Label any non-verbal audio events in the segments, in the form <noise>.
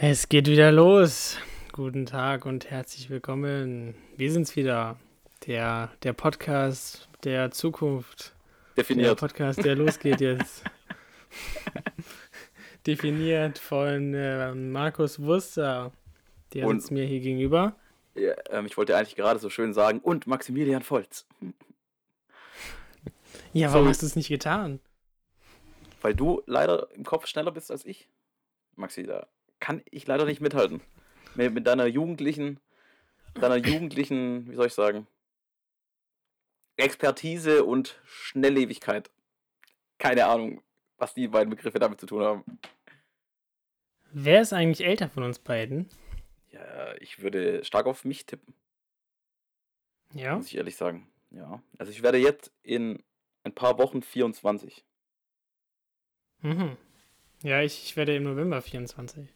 Es geht wieder los. Guten Tag und herzlich willkommen. Wir sind's wieder. Der, der Podcast der Zukunft. Definiert. Der Podcast, der losgeht jetzt. <laughs> Definiert von äh, Markus Wurster. Der Und- sitzt mir hier gegenüber. Ja, ähm, ich wollte eigentlich gerade so schön sagen, und Maximilian Volz. Ja, warum So. hast du es nicht getan? Weil du leider im Kopf schneller bist als ich. Maxi, da kann ich leider nicht mithalten. Mit, mit deiner jugendlichen, deiner jugendlichen, wie soll ich sagen, Expertise und Schnelllebigkeit. Keine Ahnung, was die beiden Begriffe damit zu tun haben. Wer ist eigentlich älter von uns beiden? Ja, ich würde stark auf mich tippen, Ja. muss ich ehrlich sagen. Ja, also ich werde jetzt in ein paar Wochen 24. Mhm. Ja, ich, ich werde im November 24.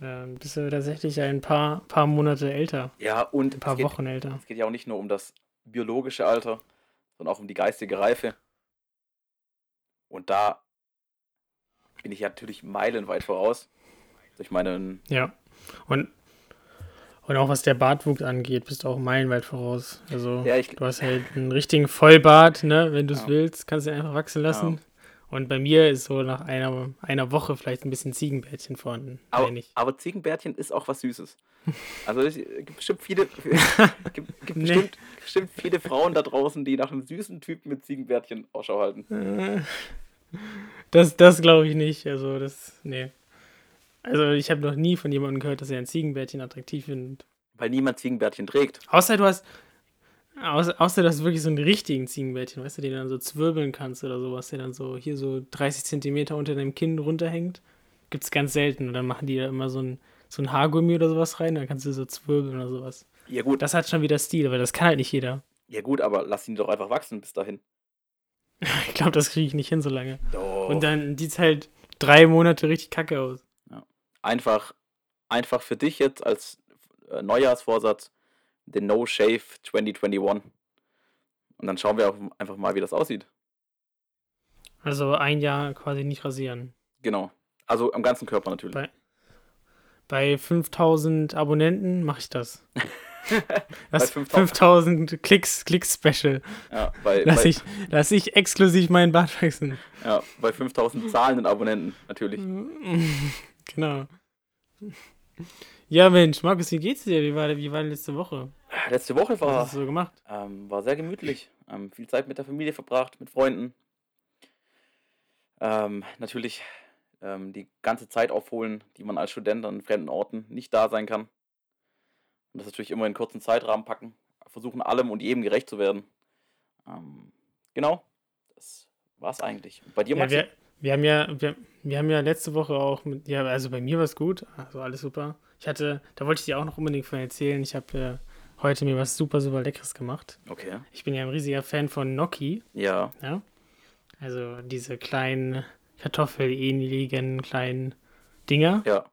Ähm, bist du tatsächlich ein paar, paar Monate älter. Ja, und Ein paar geht, Wochen älter. Es geht ja auch nicht nur um das biologische Alter, sondern auch um die geistige Reife. Und da bin ich ja natürlich meilenweit voraus. Durch meinen. Ja. Und, und auch was der Bartwuchs angeht, bist du auch meilenweit voraus. Also Ja, ich, du hast halt einen richtigen Vollbart, ne? Wenn du es Ja. willst, kannst du ihn einfach wachsen lassen. Und bei mir ist so nach einer, einer Woche vielleicht ein bisschen Ziegenbärtchen vorhanden. aber, aber Ziegenbärtchen ist auch was Süßes. Also es gibt bestimmt viele, <laughs> gibt, gibt Nee. bestimmt, bestimmt viele Frauen da draußen, die nach einem süßen Typen mit Ziegenbärtchen Ausschau halten. Äh, Das, das glaube ich nicht. Also das, nee. Also ich habe noch nie von jemandem gehört, dass er ein Ziegenbärtchen attraktiv findet. Weil niemand Ziegenbärtchen trägt. Außer du hast, außer, außer du hast wirklich so einen richtigen Ziegenbärtchen, weißt du, den du dann so zwirbeln kannst oder sowas, der dann so hier so 30 Zentimeter unter deinem Kinn runterhängt. Gibt's ganz selten. Und dann machen die da immer so ein, so ein Haargummi oder sowas rein, dann kannst du so zwirbeln oder sowas. Ja gut, Das hat schon wieder Stil, aber das kann halt nicht jeder. ja gut, aber lass ihn doch einfach wachsen bis dahin. <laughs> Ich glaube, das kriege ich nicht hin so lange. Doch. Und dann sieht's halt drei Monate richtig kacke aus. einfach, einfach für dich jetzt als äh, Neujahrsvorsatz den No Shave 2021. Und dann schauen wir auch einfach mal, wie das aussieht. Also ein Jahr quasi nicht rasieren. Genau. Also am ganzen Körper natürlich. Bei- Bei 5000 Abonnenten mache ich das. <laughs> Das 5000 5000 Klicks, Klicks-Special. Ja, bei, Lass bei, ich, lass ich exklusiv meinen Bart wachsen. ja, bei 5000 zahlenden Abonnenten natürlich. <laughs> genau. Ja, Mensch, Markus, wie geht's dir? Wie war, wie war letzte Woche? Letzte Woche Was war, hast du so gemacht? ähm, war sehr gemütlich. Ähm, viel Zeit mit der Familie verbracht, mit Freunden. Ähm, natürlich ähm, die ganze Zeit aufholen, die man als Student an fremden Orten nicht da sein kann. Und das natürlich immer in kurzen Zeitrahmen packen. Versuchen allem und jedem gerecht zu werden. Ähm, genau, das war's eigentlich. Und bei dir, Ja, Maxi? wir, wir haben ja, wir, wir haben ja letzte Woche auch mit, ja, also bei mir war es gut, also alles super. Ich hatte, da wollte ich dir auch noch unbedingt von erzählen, ich habe äh, heute mir was super, super Leckeres gemacht. okay. Ich bin ja ein riesiger Fan von Gnocchi. Ja, Ja. Also diese kleinen Kartoffelähnlichen kleinen Dinger. ja.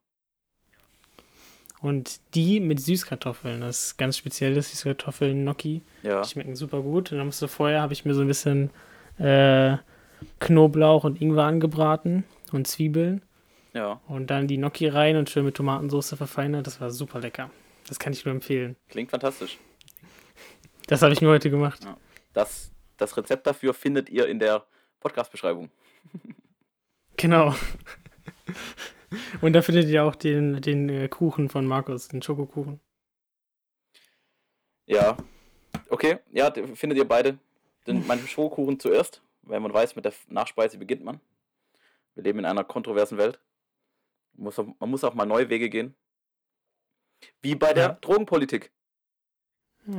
Und die mit Süßkartoffeln. Das ist ganz spezielles Süßkartoffeln-Gnocchi. Ja, Die schmecken super gut. Und dann musste vorher, habe ich mir so ein bisschen äh, Knoblauch und Ingwer angebraten und Zwiebeln. Ja. Und dann die Gnocchi rein und schön mit Tomatensauce verfeinert. Das war super lecker. Das kann ich nur empfehlen. Klingt fantastisch. Das habe ich mir heute gemacht. Das, das Rezept dafür findet ihr in der Podcast-Beschreibung. <laughs> Genau. Und da findet ihr auch den, den äh, Kuchen von Markus, den Schokokuchen. Ja. Okay, ja, findet ihr beide den, meinen Schokokuchen zuerst, weil man weiß, mit der Nachspeise beginnt man. Wir leben in einer kontroversen Welt. Man muss auch, man muss auch mal neue Wege gehen. Wie bei der Ja. Drogenpolitik. <laughs>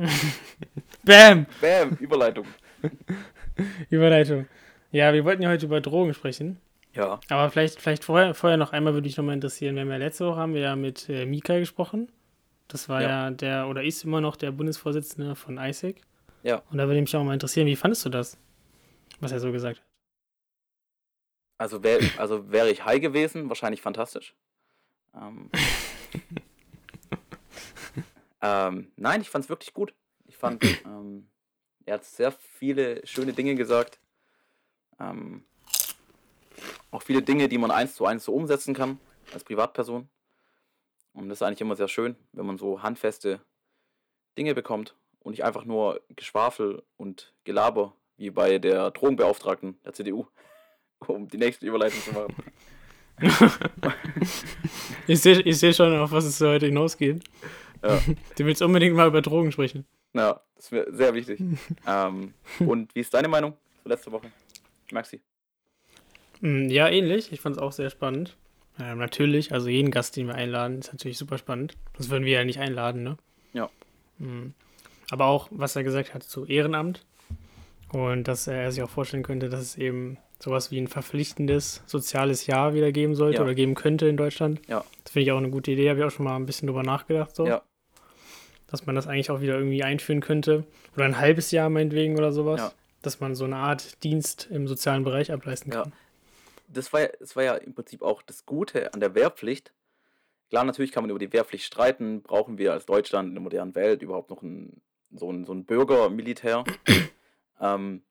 Bam! Bam, Überleitung. <laughs> Überleitung. Ja, wir wollten ja heute über Drogen sprechen. Ja, Aber vielleicht, vielleicht vorher, vorher noch einmal würde mich noch mal interessieren. Wir haben ja letzte Woche haben wir ja mit äh, Mika gesprochen. Das war ja. Ja. der, oder ist immer noch der Bundesvorsitzende von ISEC. Ja. Und da würde mich auch mal interessieren, wie fandest du das? Was er so gesagt hat. Also, wär, also wäre ich high gewesen, wahrscheinlich fantastisch. Ähm, <laughs> ähm, nein, ich fand es wirklich gut. Ich fand, ähm, er hat sehr viele schöne Dinge gesagt. Ähm, auch viele Dinge, die man eins zu eins so umsetzen kann als Privatperson. Und das ist eigentlich immer sehr schön, wenn man so handfeste Dinge bekommt und nicht einfach nur Geschwafel und Gelaber, wie bei der Drogenbeauftragten der CDU, <laughs> um die nächste Überleitung zu machen. <laughs> ich sehe ich seh schon, auf was es heute hinausgeht. Ja. Du willst unbedingt mal über Drogen sprechen. Ja, das wäre sehr wichtig. ähm, und wie ist deine Meinung zur letzte Woche? Maxi? Hm, ja, ähnlich. Ich fand es auch sehr spannend. Ähm, natürlich, also jeden Gast, den wir einladen, ist natürlich super spannend. Das würden wir ja nicht einladen, ne? Ja. Mhm. Aber auch, was er gesagt hat zu Ehrenamt. Und dass er sich auch vorstellen könnte, dass es eben sowas wie ein verpflichtendes soziales Jahr wieder geben sollte ja. oder geben könnte in Deutschland. Ja. Das finde ich auch eine gute Idee, habe ich auch schon mal ein bisschen drüber nachgedacht. So. Ja. Dass man das eigentlich auch wieder irgendwie einführen könnte. Oder ein halbes Jahr meinetwegen oder sowas. Ja. Dass man so eine Art Dienst im sozialen Bereich ableisten kann. Ja. Das war, ja, das war ja im Prinzip auch das Gute an der Wehrpflicht. Klar, natürlich kann man über die Wehrpflicht streiten. Brauchen wir als Deutschland in der modernen Welt überhaupt noch ein so ein, so ein Bürgermilitär. <clears throat> ähm,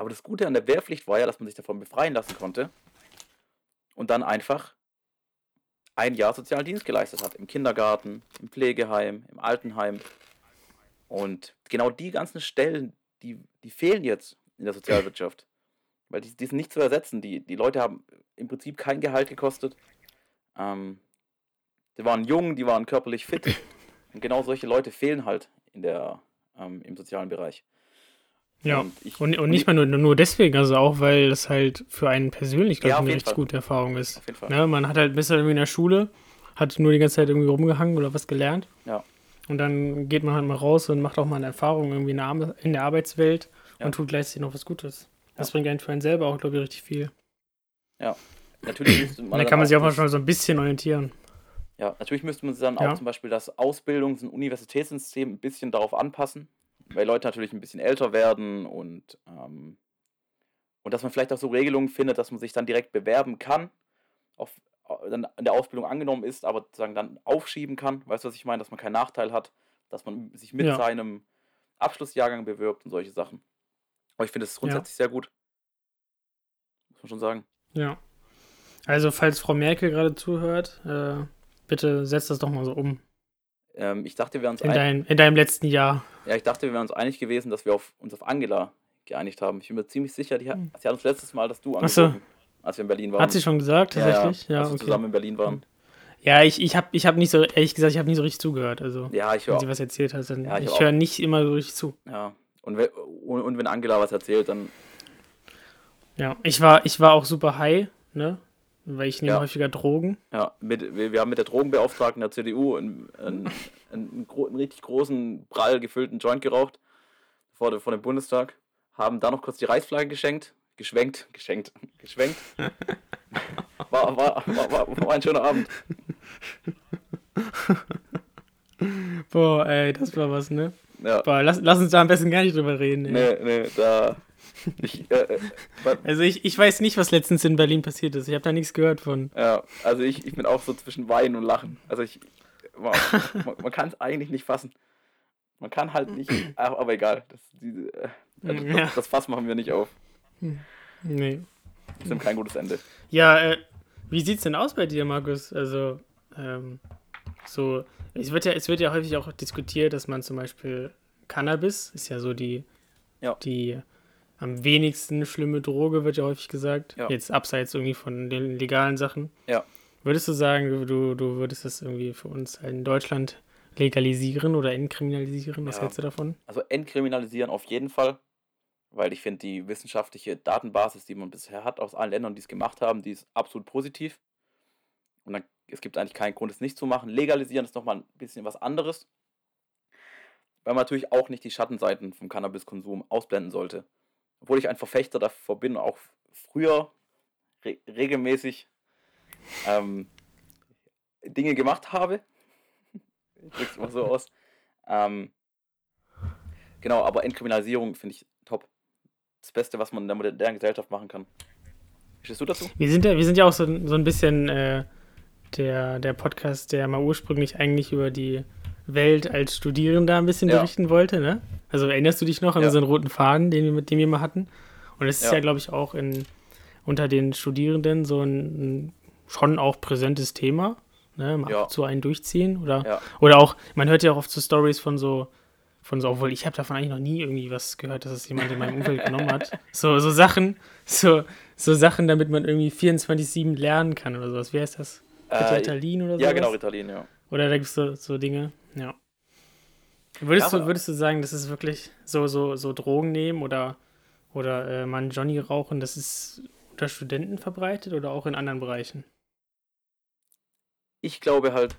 aber das Gute an der Wehrpflicht war ja, dass man sich davon befreien lassen konnte und dann einfach ein Jahr sozialen Dienst geleistet hat. Im Kindergarten, im Pflegeheim, im Altenheim. Und genau die ganzen Stellen, die, die fehlen jetzt in der Sozialwirtschaft. Weil die, die sind nicht zu ersetzen. Die, die Leute haben im Prinzip kein Gehalt gekostet. Ähm, die waren jung, die waren körperlich fit. Und genau solche Leute fehlen halt in der, ähm, im sozialen Bereich. Ja, und, ich, und, und, nicht mal nur, nur deswegen, also auch, weil das halt für einen persönlich, glaube ja, ich, eine richtig Fall. gute Erfahrung ist. Auf jeden Fall. Ne, man hat halt bisher irgendwie in der Schule, hat nur die ganze Zeit irgendwie rumgehangen oder was gelernt. Ja. Und dann geht man halt mal raus und macht auch mal eine Erfahrung irgendwie in der, Arbeitswelt ja. und tut gleichzeitig noch was Gutes. Das ja. bringt einen für einen selber auch, glaube ich, richtig viel. Ja, natürlich. müsste man da kann man sich auch mal schon so ein bisschen orientieren. Ja, natürlich müsste man dann ja. auch zum Beispiel das Ausbildungs- und Universitätssystem ein bisschen darauf anpassen, weil Leute natürlich ein bisschen älter werden und, ähm, und dass man vielleicht auch so Regelungen findet, dass man sich dann direkt bewerben kann, auf, dann in der Ausbildung angenommen ist, aber sozusagen dann aufschieben kann. Weißt du, was ich meine? Dass man keinen Nachteil hat, dass man sich mit ja. seinem Abschlussjahrgang bewirbt und solche Sachen. Aber ich finde es grundsätzlich ja. sehr gut. Muss man schon sagen. Ja. Also, falls Frau Merkel gerade zuhört, äh, Bitte setz das doch mal so um. Ähm, ich dachte, wir wären uns in, dein, in deinem letzten Jahr. Ja, ich dachte, wir wären uns einig gewesen, dass wir auf, uns auf Angela geeinigt haben. Ich bin mir ziemlich sicher, die hat, hm. sie hat uns letztes Mal, dass du angerufen, so. als wir in Berlin waren. Hat sie schon gesagt, tatsächlich? Ja, ja, als okay. wir zusammen in Berlin waren. Ja, ich, ich habe ich hab nicht so, ehrlich gesagt, ich habe nicht so richtig zugehört. Also, ja, ich höre. Wenn sie was erzählt hat, dann ja, ich, ich höre nicht immer so richtig zu. Ja, und, we und, und wenn Angela was erzählt, dann. Ja, ich war, ich war auch super high, ne? Weil ich nehme ja. häufiger Drogen. Ja, mit, wir, wir haben mit der Drogenbeauftragten der CDU einen, einen, einen, einen, richtig großen, prall gefüllten Joint geraucht vor, vor dem Bundestag. Haben da noch kurz die Reichsflagge geschenkt. Geschwenkt, geschenkt, <laughs> geschwenkt. <laughs> War, war, war, war, war ein schöner Abend. Boah, ey, das war was, ne? Ja. Boah, lass, lass uns da am besten gar nicht drüber reden. Ey. Nee, nee, da. Ich, äh, äh also ich, ich weiß nicht, was letztens in Berlin passiert ist. Ich habe da nichts gehört von. Ja, also ich, ich bin auch so zwischen Weinen und Lachen. Also ich, <laughs> man, man kann es eigentlich nicht fassen. Man kann halt nicht, <clears throat> aber egal. Das, diese, äh, also ja. das, das Fass machen wir nicht auf. Nee. Das ist kein gutes Ende. Ja, äh, wie sieht's denn aus bei dir, Markus? Also, ähm, so, es wird ja, es wird ja häufig auch diskutiert, dass man zum Beispiel Cannabis, ist ja so die, ja. die am wenigsten schlimme Droge, wird ja häufig gesagt. Ja. Jetzt abseits irgendwie von den legalen Sachen. Ja. Würdest du sagen, du, du würdest das irgendwie für uns in Deutschland legalisieren oder entkriminalisieren? Was ja. hältst du davon? Also entkriminalisieren auf jeden Fall, weil ich finde, die wissenschaftliche Datenbasis, die man bisher hat aus allen Ländern, die es gemacht haben, die ist absolut positiv. Und dann, es gibt eigentlich keinen Grund, es nicht zu machen. Legalisieren ist nochmal ein bisschen was anderes, weil man natürlich auch nicht die Schattenseiten vom Cannabiskonsum ausblenden sollte obwohl ich ein Verfechter davor bin, auch früher re regelmäßig ähm, Dinge gemacht habe. <laughs> Ich drück's mal so aus. Ähm, genau, aber Entkriminalisierung finde ich top. Das Beste, was man in der modernen Gesellschaft machen kann. Stehst du dazu? Wir sind ja, wir sind ja auch so, so ein bisschen äh, der, der Podcast, der mal ursprünglich eigentlich über die Welt als Studierender ein bisschen ja. berichten wollte, ne? Also erinnerst du dich noch an ja. unseren roten Faden, den wir, mit dem wir mal hatten? Und es ist ja, ja glaube ich, auch in, unter den Studierenden so ein, ein, schon auch präsentes Thema. ne? Mal Ja. zu einen durchziehen. Oder, oder auch, man hört ja auch oft so Stories von so, von so, obwohl ich habe davon eigentlich noch nie irgendwie was gehört, dass es jemand in meinem Umfeld <laughs> genommen hat. So, so Sachen, so, so Sachen, damit man irgendwie 24-7 lernen kann oder sowas. Wie heißt das? Äh, Ritalin oder so? ja, genau, Ritalin, ja. Oder da gibt es so, so Dinge, ja. Würdest, Ja, du, würdest du sagen, das ist wirklich so, so, so Drogen nehmen oder, oder äh, einen Johnny rauchen, das ist unter Studenten verbreitet oder auch in anderen Bereichen? Ich glaube halt,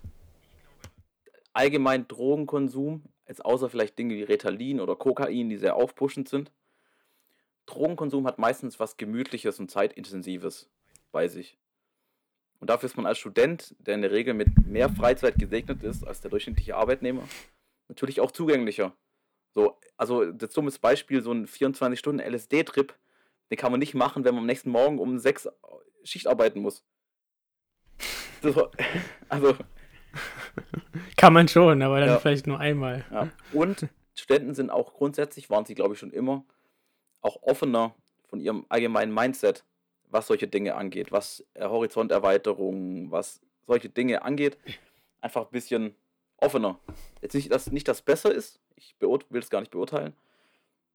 allgemein Drogenkonsum, jetzt außer vielleicht Dinge wie Ritalin oder Kokain, die sehr aufpushend sind. Drogenkonsum hat meistens was Gemütliches und Zeitintensives bei sich. Und dafür ist man als Student, der in der Regel mit mehr Freizeit gesegnet ist als der durchschnittliche Arbeitnehmer, natürlich auch zugänglicher. So, also das dummes Beispiel, so ein 24-Stunden-LSD-Trip, den kann man nicht machen, wenn man am nächsten Morgen um sechs Schicht arbeiten muss. So, <laughs> also, <laughs> Kann man schon, aber dann Ja. vielleicht nur einmal. Ja. Und Studenten sind auch grundsätzlich, waren sie glaube ich schon immer, auch offener von ihrem allgemeinen Mindset, was solche Dinge angeht, was äh, Horizonterweiterung, was solche Dinge angeht. Einfach ein bisschen offener. Jetzt nicht, dass nicht das besser ist, ich will es gar nicht beurteilen.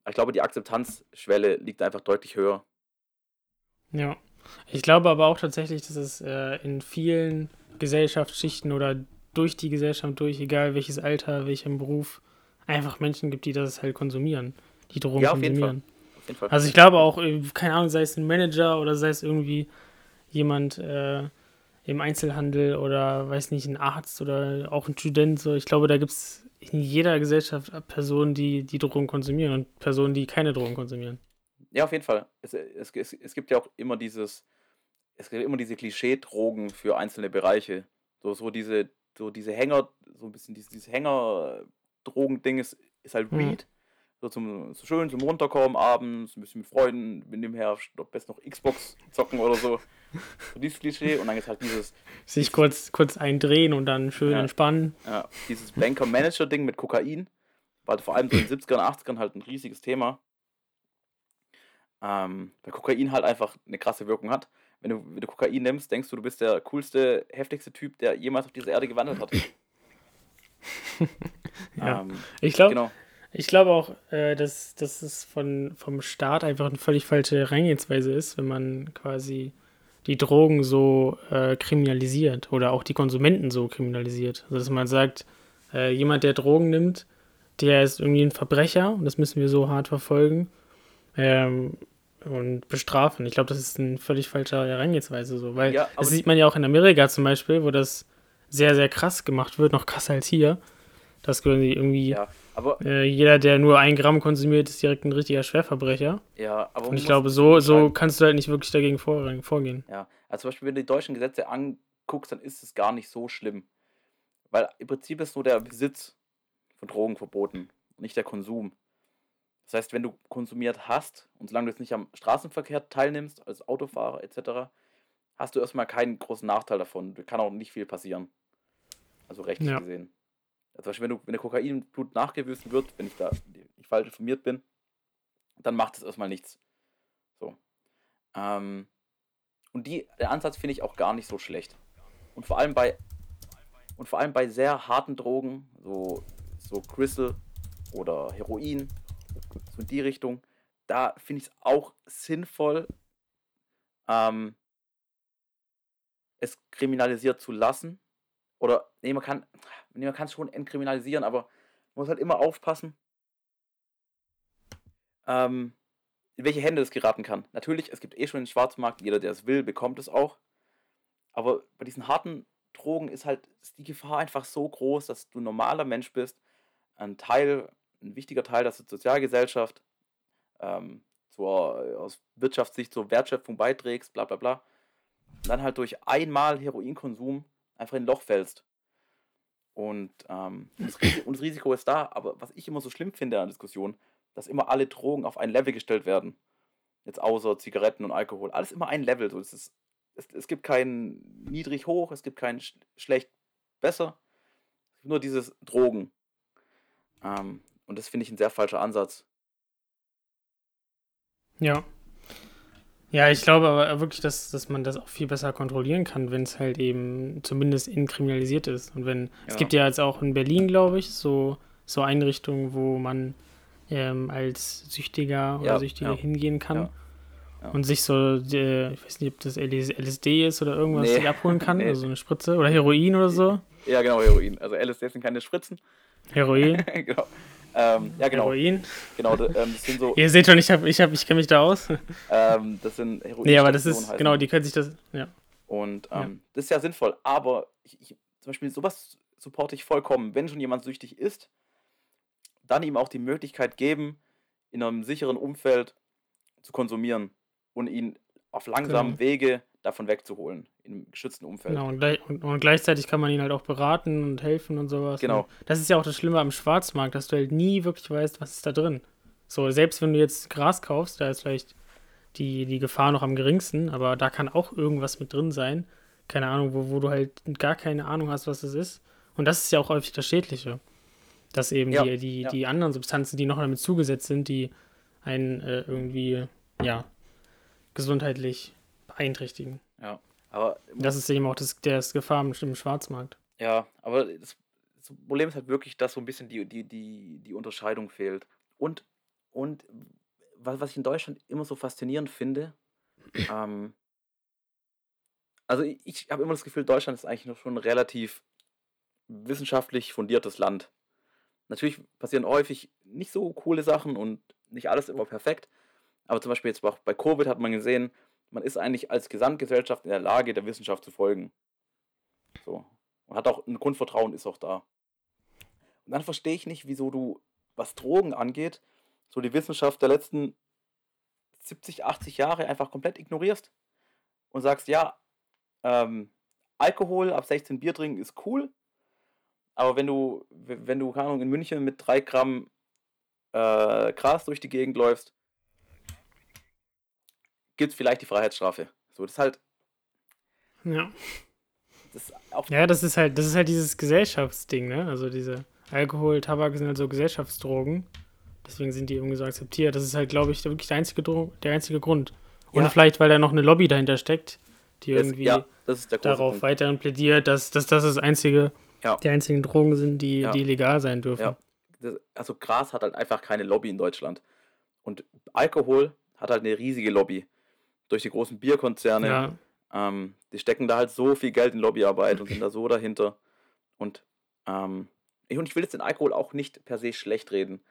Aber ich glaube, die Akzeptanzschwelle liegt einfach deutlich höher. Ja. Ich glaube aber auch tatsächlich, dass es äh, in vielen Gesellschaftsschichten oder durch die Gesellschaft durch, egal welches Alter, welchen Beruf, einfach Menschen gibt, die das halt konsumieren, die Drogen Ja, auf jeden konsumieren. Jeden Fall. Also ich glaube auch, äh, keine Ahnung, sei es ein Manager oder sei es irgendwie jemand äh, im Einzelhandel oder weiß nicht, ein Arzt oder auch ein Student. So, ich glaube, da gibt es in jeder Gesellschaft Personen, die die Drogen konsumieren und Personen, die keine Drogen konsumieren. Ja, auf jeden Fall. Es, es, es, es gibt ja auch immer dieses, es gibt immer diese Klischee-Drogen für einzelne Bereiche. So, so diese, so diese Hänger, so ein bisschen dieses, dieses Hänger-Drogen-Ding ist, ist halt Mhm. So zum so schön zum Runterkommen abends, ein bisschen mit Freunden, mit dem her am besten noch Xbox zocken oder so. So dieses Klischee und dann ist halt dieses, Sich kurz, kurz eindrehen und dann schön Ja. entspannen. ja, dieses Banker-Manager-Ding mit Kokain. War halt vor allem so in den 70ern, 80ern halt ein riesiges Thema. Ähm, weil Kokain halt einfach eine krasse Wirkung hat. Wenn du, wenn du Kokain nimmst, denkst du, du bist der coolste, heftigste Typ, der jemals auf dieser Erde gewandelt hat. <laughs> Ja. Ähm, Ich glaube genau. Ich glaube auch, äh, dass, dass es von, vom Staat einfach eine völlig falsche Herangehensweise ist, wenn man quasi die Drogen so äh, kriminalisiert oder auch die Konsumenten so kriminalisiert. Also dass man sagt, äh, jemand, der Drogen nimmt, der ist irgendwie ein Verbrecher und das müssen wir so hart verfolgen ähm, und bestrafen. Ich glaube, das ist eine völlig falsche Herangehensweise so, weil Ja, das sieht man ja auch in Amerika zum Beispiel, wo das sehr, sehr krass gemacht wird, noch krasser als hier. Dass irgendwie Ja, aber, äh, jeder, der nur ein Gramm konsumiert, ist direkt ein richtiger Schwerverbrecher. ja, aber Und ich glaube, so, so kannst du halt nicht wirklich dagegen vor, vorgehen. Ja, also zum Beispiel, wenn du die deutschen Gesetze anguckst, dann ist es gar nicht so schlimm. Weil im Prinzip ist nur der Besitz von Drogen verboten nicht der Konsum. Das heißt, wenn du konsumiert hast und solange du jetzt nicht am Straßenverkehr teilnimmst, als Autofahrer etc., hast du erstmal keinen großen Nachteil davon. Da kann auch nicht viel passieren. Also rechtlich Ja. gesehen. Also zum Beispiel, wenn, du, wenn der Kokain im nachgewiesen wird, wenn ich da nicht falsch informiert bin, dann macht es erstmal nichts. So. Ähm, und die, der Ansatz finde ich auch gar nicht so schlecht. Und vor allem bei und vor allem bei sehr harten Drogen, so, so Crystal oder Heroin, so in die Richtung, da finde ich es auch sinnvoll, ähm, es kriminalisiert zu lassen. Oder, nee, man kann, man kann es schon entkriminalisieren, aber man muss halt immer aufpassen, ähm, in welche Hände es geraten kann. Natürlich, es gibt eh schon den Schwarzmarkt, jeder, der es will, bekommt es auch. Aber bei diesen harten Drogen ist halt ist die Gefahr einfach so groß, dass du ein normaler Mensch bist, ein Teil, ein wichtiger Teil der Sozialgesellschaft, ähm, zur, aus Wirtschaftssicht zur Wertschöpfung beiträgst, bla bla bla. Und dann halt durch einmal Heroinkonsum einfach in ein Loch fällst. Und, ähm, das, Risiko ist da, aber was ich immer so schlimm finde an der Diskussion, dass immer alle Drogen auf ein Level gestellt werden. Jetzt außer Zigaretten und Alkohol. Alles immer ein Level. So, es, ist, es, es gibt kein niedrig hoch, es gibt kein sch schlecht besser. Es gibt nur dieses Drogen. Ähm, und das finde ich ein sehr falscher Ansatz. Ja. Ja, ich glaube aber wirklich, dass, dass man das auch viel besser kontrollieren kann, wenn es halt eben zumindest inkriminalisiert ist. Und wenn, es Ja. gibt ja jetzt auch in Berlin, glaube ich, so, so Einrichtungen, wo man ähm, als Süchtiger oder Ja, Süchtige ja. hin kann und sich so, äh, ich weiß nicht, ob das LSD ist oder irgendwas, Nee. sich abholen kann, <laughs> Nee. also so eine Spritze oder Heroin oder so. Ja, genau, Heroin. Also LSD sind keine Spritzen. Heroin, <laughs> genau. Ähm, ja, genau. Heroin. Genau, ähm, das sind so, <laughs> Ihr seht schon, ich, hab, ich, hab, ich kenne mich da aus. <laughs> ähm, das sind Heroin. nee, aber das ist, genau, die können sich das, ja. Und Ja. ähm, das ist ja sinnvoll, aber ich, ich, zum Beispiel sowas supporte ich vollkommen. Wenn schon jemand süchtig ist, dann ihm auch die Möglichkeit geben, in einem sicheren Umfeld zu konsumieren und ihn auf langsamen Genau. Wege davon wegzuholen, in einem geschützten Umfeld. Genau, und, gleich, und, und gleichzeitig kann man ihn halt auch beraten und helfen und sowas. Genau. Und das ist ja auch das Schlimme am Schwarzmarkt, dass du halt nie wirklich weißt, was ist da drin. So, selbst wenn du jetzt Gras kaufst, da ist vielleicht die, die Gefahr noch am geringsten, aber da kann auch irgendwas mit drin sein. Keine Ahnung, wo, wo du halt gar keine Ahnung hast, was das ist. Und das ist ja auch häufig das Schädliche. Dass eben Ja, die, die, ja. die anderen Substanzen, die noch damit zugesetzt sind, die einen äh, irgendwie, ja, gesundheitlich beeinträchtigen. Ja, aber Das ist eben auch das, das Gefahr im, Schwarzmarkt. Ja, aber das, das Problem ist halt wirklich, dass so ein bisschen die, die, die, die Unterscheidung fehlt. Und, und was, was ich in Deutschland immer so faszinierend finde, <clears throat> ähm, also ich, ich habe immer das Gefühl, Deutschland ist eigentlich noch schon ein relativ wissenschaftlich fundiertes Land. Natürlich passieren häufig nicht so coole Sachen und nicht alles immer perfekt. Aber zum Beispiel jetzt auch bei Covid hat man gesehen, man ist eigentlich als Gesamtgesellschaft in der Lage, der Wissenschaft zu folgen. So. Und hat auch ein Grundvertrauen ist auch da. Und dann verstehe ich nicht, wieso du, was Drogen angeht, so die Wissenschaft der letzten 70, 80 Jahre einfach komplett ignorierst. Und sagst, ja, ähm, Alkohol ab 16 Bier trinken ist cool, aber wenn du, wenn du, keine Ahnung, in München mit 3 Gramm äh, Gras durch die Gegend läufst, gibt es vielleicht die Freiheitsstrafe. So, das ist halt, Ja. das Ja, das ist halt, das ist halt dieses Gesellschaftsding, ne? Also diese Alkohol, Tabak sind halt so Gesellschaftsdrogen. Deswegen sind die irgendwie so akzeptiert. Das ist halt, glaube ich, wirklich der einzige, Dro der einzige Grund. Und Ja. vielleicht, weil da noch eine Lobby dahinter steckt, die das, irgendwie ja, darauf Punkt. weiterhin plädiert, dass, dass das das einzige, Ja. die einzigen Drogen sind, die, die legal sein dürfen. Ja. Das, also Gras hat halt einfach keine Lobby in Deutschland. Und Alkohol hat halt eine riesige Lobby. Durch die großen Bierkonzerne. Ja. Ähm, die stecken da halt so viel Geld in Lobbyarbeit und sind da so <laughs> dahinter. Und, ähm, ich, und ich will jetzt den Alkohol auch nicht per se schlecht reden.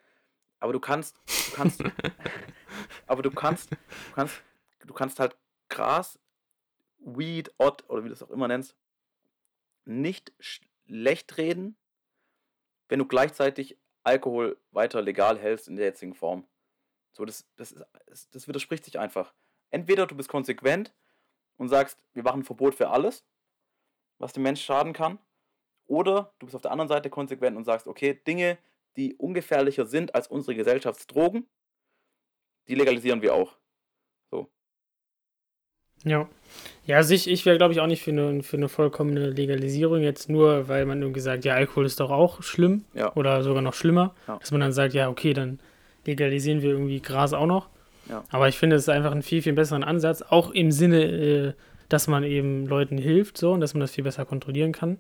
Aber du kannst, du kannst, <laughs> aber du kannst, du kannst, du kannst halt Gras, Weed, Odd oder wie du es auch immer nennst, nicht schlecht reden, wenn du gleichzeitig Alkohol weiter legal hältst in der jetzigen Form. So, das, das, ist, das- das widerspricht sich einfach. Entweder du bist konsequent und sagst, wir machen ein Verbot für alles, was dem Mensch schaden kann, oder du bist auf der anderen Seite konsequent und sagst, okay, Dinge, die ungefährlicher sind als unsere Gesellschaftsdrogen, die legalisieren wir auch. Ja. Ja, also ich, ich wäre, glaube ich, auch nicht für eine, für eine vollkommene Legalisierung jetzt nur, weil man irgendwie sagt, ja, Alkohol ist doch auch schlimm Ja. oder sogar noch schlimmer, Ja. dass man dann sagt, ja, okay, dann legalisieren wir irgendwie Gras auch noch. Ja. Aber ich finde, es ist einfach ein viel, viel besseren Ansatz, auch im Sinne, äh, dass man eben Leuten hilft so und dass man das viel besser kontrollieren kann.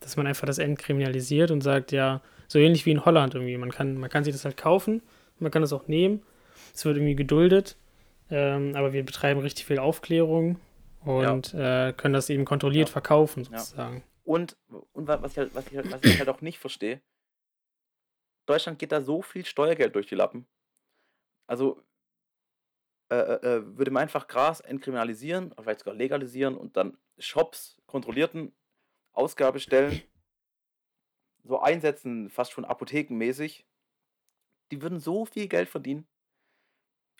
Dass man einfach das entkriminalisiert und sagt, ja, so ähnlich wie in Holland irgendwie. Man kann, man kann sich das halt kaufen, man kann das auch nehmen. Es wird irgendwie geduldet, ähm, aber wir betreiben richtig viel Aufklärung und äh, können das eben kontrolliert Ja. verkaufen, Ja. sozusagen. Und, und wa- was, ich halt, was, ich halt, was ich halt auch nicht verstehe, Deutschland geht da so viel Steuergeld durch die Lappen. Also äh, äh, äh, würde man einfach Gras entkriminalisieren, oder vielleicht sogar legalisieren und dann Shops kontrollierten Ausgabestellen so einsetzen, fast schon apothekenmäßig, die würden so viel Geld verdienen.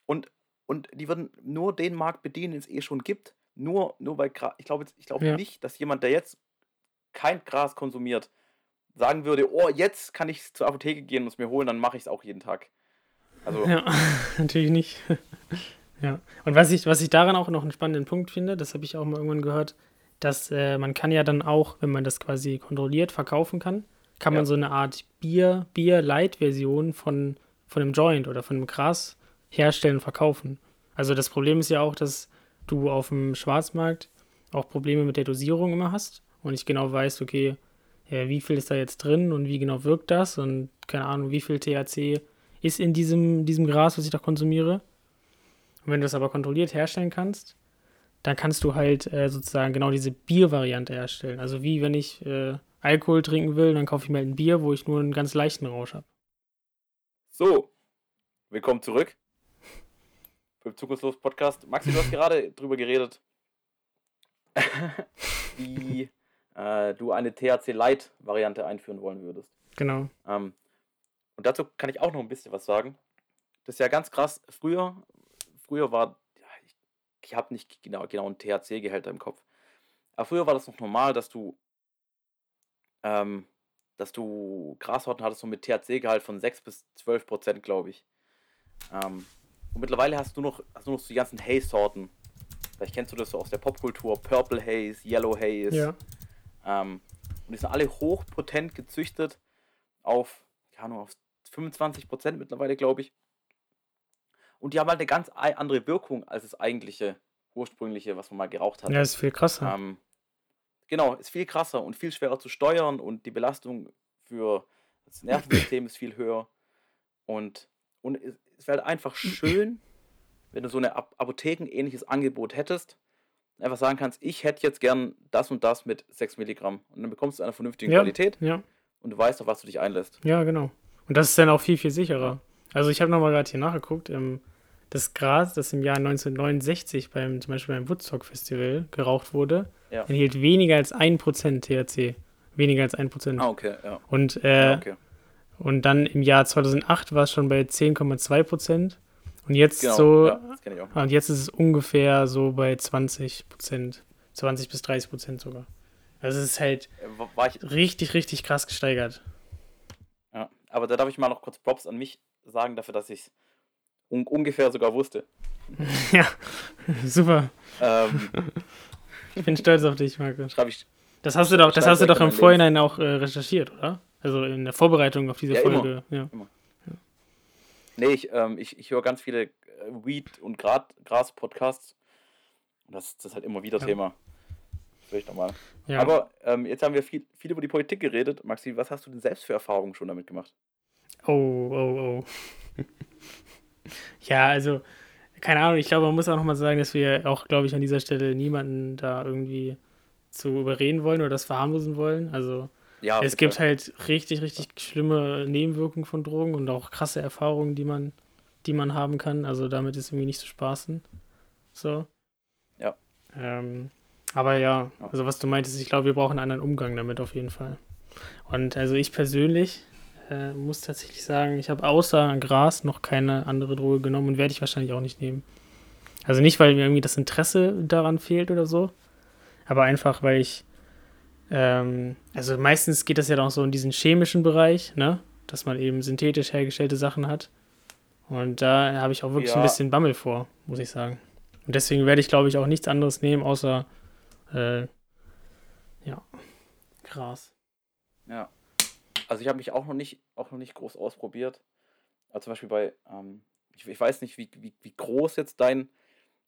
Und, und die würden nur den Markt bedienen, den es eh schon gibt. Nur, nur weil Gras. Ich glaube ich glaub Ja. nicht, dass jemand, der jetzt kein Gras konsumiert, sagen würde, oh, jetzt kann ich zur Apotheke gehen und es mir holen, dann mache ich es auch jeden Tag. Also, Ja, <laughs> natürlich nicht. <laughs> ja. Und was ich, was ich daran auch noch einen spannenden Punkt finde, das habe ich auch mal irgendwann gehört, dass äh, man kann ja dann auch, wenn man das quasi kontrolliert verkaufen kann, kann man Ja. so eine Art Bier, Bier-Light-Version von, von einem Joint oder von einem Gras herstellen und verkaufen. Also das Problem ist ja auch, dass du auf dem Schwarzmarkt auch Probleme mit der Dosierung immer hast und nicht genau weißt, okay, ja, wie viel ist da jetzt drin und wie genau wirkt das und keine Ahnung, wie viel THC ist in diesem, diesem Gras, was ich da konsumiere. Und wenn du das aber kontrolliert herstellen kannst, dann kannst du halt äh, sozusagen genau diese Biervariante herstellen. Also wie wenn ich äh, Alkohol trinken will, dann kaufe ich mir halt ein Bier, wo ich nur einen ganz leichten Rausch habe. So, willkommen zurück beim Zukunftslos Podcast. Maxi, du hast gerade <laughs> drüber geredet, <laughs> wie äh, du eine THC Light Variante einführen wollen würdest. Genau. Ähm, und dazu kann ich auch noch ein bisschen was sagen. Das ist ja ganz krass. Früher, früher war, ja, ich, ich habe nicht genau, genau einen THC-Gehälter im Kopf. Aber früher war das noch normal, dass du, ähm, dass du Grassorten hattest so mit THC-Gehalt von 6 bis 12 Prozent, glaube ich. Ähm, und mittlerweile hast du noch, hast du noch so die ganzen Haze-Sorten. Vielleicht kennst du das so aus der Popkultur. Purple Haze, Yellow Haze. Ja. Ähm, und die sind alle hochpotent gezüchtet auf, keine Ahnung, auf 25% mittlerweile, glaube ich. Und die haben halt eine ganz andere Wirkung als das eigentliche, ursprüngliche, was man mal geraucht hat. Ja, ist viel krasser. Ähm, genau, ist viel krasser und viel schwerer zu steuern und die Belastung für das Nervensystem ist viel höher. Und, und es wäre halt einfach schön, wenn du so ein Apotheken-ähnliches Angebot hättest, einfach sagen kannst, ich hätte jetzt gern das und das mit 6 Milligramm. Und dann bekommst du eine vernünftige ja, Qualität ja. und du weißt, auf was du dich einlässt. Ja, genau. Und das ist dann auch viel, viel sicherer. Also ich habe nochmal gerade hier nachgeguckt, ähm, das Gras, das im Jahr 1969 beim, zum Beispiel beim Woodstock Festival geraucht wurde, Ja. enthielt weniger als 1% THC. Weniger als 1%. Ah, okay, ja. Und, äh, ja okay. und dann im Jahr 2008 war es schon bei 10,2%. Und jetzt Genau, so, ja, und jetzt ist es ungefähr so bei 20%. 20 bis 30% sogar. Also es ist halt Äh, ich, richtig, richtig krass gesteigert. Aber da darf ich mal noch kurz Props an mich sagen, dafür, dass ich es un ungefähr sogar wusste. <laughs> ja, super. Ähm, Ich bin stolz auf dich, Marco. Schreibe ich. Das hast du doch, das hast du doch im Vorhinein auch äh, recherchiert, oder? Also in der Vorbereitung auf diese Ja, immer. Folge. Ja. Nee, ich, ähm, ich, ich höre ganz viele äh, Weed- und Gra- Gras-Podcasts. Das, das ist halt immer wieder Ja. Thema. Ich nochmal. Ja. Aber ähm, jetzt haben wir viel, viel über die Politik geredet. Maxi, was hast du denn selbst für Erfahrungen schon damit gemacht? Oh, oh, oh. <laughs> ja, also, keine Ahnung, ich glaube, man muss auch nochmal sagen, dass wir auch, glaube ich, an dieser Stelle niemanden da irgendwie zu überreden wollen oder das verharmlosen wollen. Also, Ja, es gibt Fall. halt richtig, richtig schlimme Nebenwirkungen von Drogen und auch krasse Erfahrungen, die man, die man haben kann. Also, damit ist irgendwie nicht zu spaßen. So. Ja. Ähm, aber Ja. also was du meintest, ich glaube, wir brauchen einen anderen Umgang damit auf jeden Fall. Und also ich persönlich äh, muss tatsächlich sagen, ich habe außer Gras noch keine andere Droge genommen und werde ich wahrscheinlich auch nicht nehmen. Also nicht, weil mir irgendwie das Interesse daran fehlt oder so, aber einfach, weil ich, ähm, also meistens geht das ja dann auch so in diesen chemischen Bereich, ne, dass man eben synthetisch hergestellte Sachen hat. Und da habe ich auch wirklich ein Ja. bisschen Bammel vor, muss ich sagen. Und deswegen werde ich, glaube ich, auch nichts anderes nehmen, außer, äh, ja, Gras. Ja. Also ich habe mich auch noch nicht, auch noch nicht groß ausprobiert. Aber zum Beispiel bei, ähm, ich, ich weiß nicht, wie, wie, wie groß jetzt dein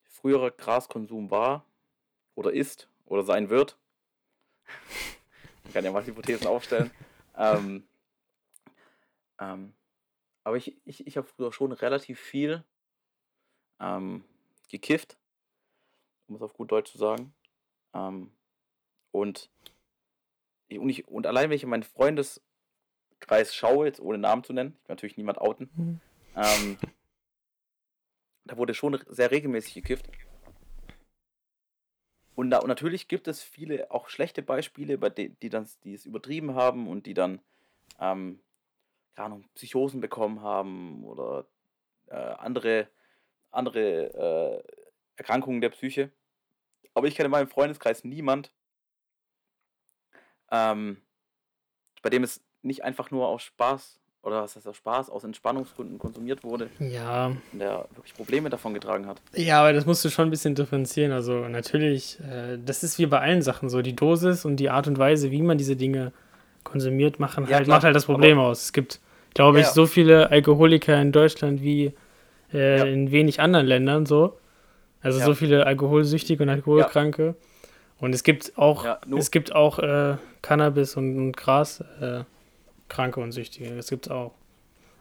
früherer Graskonsum war oder ist oder sein wird. <laughs> Man kann ja mal Hypothesen aufstellen. ähm, ähm, aber ich, ich, ich habe früher schon relativ viel ähm, gekifft, um es auf gut Deutsch zu sagen. Ähm, und ich, und, ich, und allein wenn ich in meinen Freundeskreis schaue, jetzt ohne Namen zu nennen, ich will natürlich niemand outen, Mhm. ähm, da wurde schon sehr regelmäßig gekifft. Und, da, und natürlich gibt es viele auch schlechte Beispiele, bei de, die, dann, die es übertrieben haben und die dann, ähm, keine Ahnung, Psychosen bekommen haben oder äh, andere, andere äh, Erkrankungen der Psyche. Aber ich kenne in meinem Freundeskreis niemand, ähm, bei dem es nicht einfach nur aus Spaß oder was heißt aus Spaß, aus Entspannungsgründen konsumiert wurde Ja, der wirklich Probleme davon getragen hat. Ja, aber das musst du schon ein bisschen differenzieren. Also natürlich, äh, das ist wie bei allen Sachen so. Die Dosis und die Art und Weise, wie man diese Dinge konsumiert, machen Ja, halt, klar, macht halt das Problem aus. Es gibt, glaube ich, Ja, ja. so viele Alkoholiker in Deutschland wie äh, Ja. in wenig anderen Ländern so. Also so viele Alkoholsüchtige und Alkoholkranke. Und es gibt auch, es gibt auch äh, Cannabis und, und Gras äh, Kranke und Süchtige. Das gibt's auch.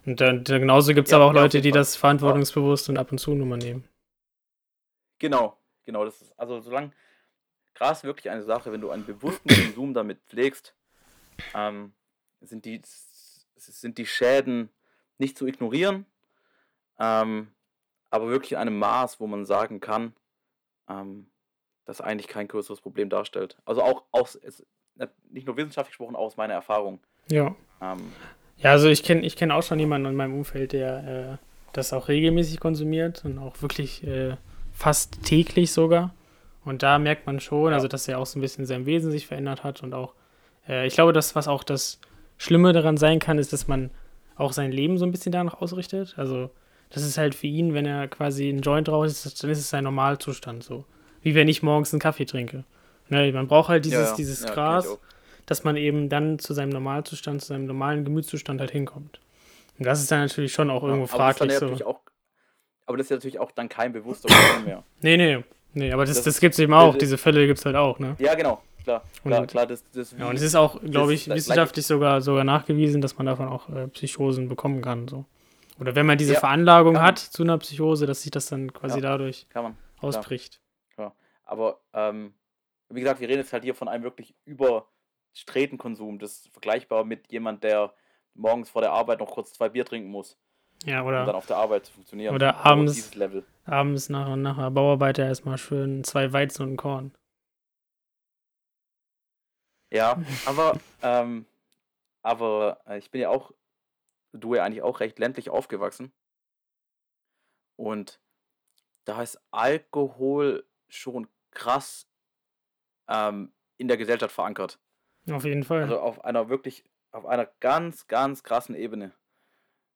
Und dann, genauso gibt es Ja, aber auch ja, Leute, die das verantwortungsbewusst und ab und zu nur mal nehmen. Genau, genau. Das ist, also solange Gras wirklich eine Sache, wenn du einen bewussten Konsum damit pflegst, ähm, sind, die, sind die Schäden nicht zu ignorieren, ähm, aber wirklich in einem Maß, wo man sagen kann, ähm, dass eigentlich kein größeres Problem darstellt. Also auch aus, nicht nur wissenschaftlich gesprochen, auch aus meiner Erfahrung. Ja. Ähm, Ja, also ich kenne ich kenn auch schon jemanden in meinem Umfeld, der äh, das auch regelmäßig konsumiert und auch wirklich äh, fast täglich sogar. Und da merkt man schon, Ja. also dass er auch so ein bisschen sein Wesen sich verändert hat und auch, äh, ich glaube, das, was auch das Schlimme daran sein kann, ist, dass man auch sein Leben so ein bisschen danach ausrichtet. Also das ist halt für ihn, wenn er quasi einen Joint raucht, ist, dann ist es sein Normalzustand so. Wie wenn ich morgens einen Kaffee trinke. Ne, man braucht halt dieses, ja, ja. dieses Gras. Dass man eben dann zu seinem Normalzustand, zu seinem normalen Gemütszustand halt hinkommt. Und das ist dann natürlich schon auch irgendwo aber das dann fraglich ja so. natürlich auch, aber das ist ja natürlich auch dann kein bewusster Konsum mehr. Nee, nee, nee, aber das, das, Das- gibt es eben auch, das- diese Fälle gibt es halt auch, ne? Ja, genau, klar, klar, Und- klar, das, das Ja, und es ist auch, glaube ich, das- wissenschaftlich sogar, sogar nachgewiesen, dass man davon auch äh, Psychosen bekommen kann. So. Oder wenn man diese Ja, Veranlagung hat zu einer Psychose, dass sich das dann quasi Ja. dadurch kann man. ausbricht. Aber ähm, wie gesagt, wir reden jetzt halt hier von einem wirklich überstreiten Konsum. Das ist vergleichbar mit jemand, der morgens vor der Arbeit noch kurz zwei Bier trinken muss, Ja, um dann oder auf der Arbeit zu funktionieren. oder abends- abends nach, nach einer Bauarbeiter erstmal schön zwei Weizen und Korn. Ja, <laughs> aber, ähm, aber äh, ich bin ja auch, du ja eigentlich auch recht ländlich aufgewachsen. Und da ist Alkohol schon krass ähm, in der Gesellschaft verankert. Auf jeden Fall. Also auf einer wirklich, auf einer ganz, ganz krassen Ebene.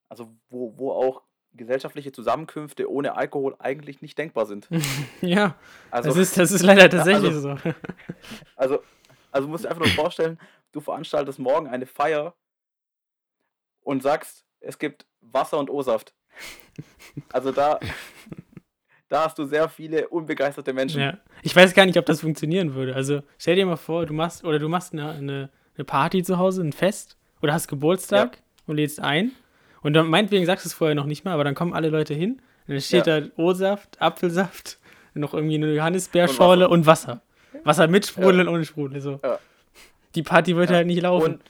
Also wo, wo auch gesellschaftliche Zusammenkünfte ohne Alkohol eigentlich nicht denkbar sind. <laughs> ja, Also, das, ist, das ist leider tatsächlich also- so. <laughs> also, also musst du einfach nur vorstellen, du veranstaltest morgen eine Feier und sagst, es gibt Wasser und O-Saft. Also da, <laughs> da hast du sehr viele unbegeisterte Menschen. Ja. Ich weiß gar nicht, ob das funktionieren würde. Also stell dir mal vor, du machst oder du machst eine, eine, eine Party zu Hause, ein Fest oder hast Geburtstag und lädst ein. Und dann meinetwegen sagst du es vorher noch nicht mal, aber dann kommen alle Leute hin. Und dann steht Ja. da O-Saft, Apfelsaft, noch irgendwie eine Johannisbeerschorle und Wasser. Wasser mit Sprudel und ohne Sprudel. So. Ja. Die Party wird Ja. halt nicht laufen. Und,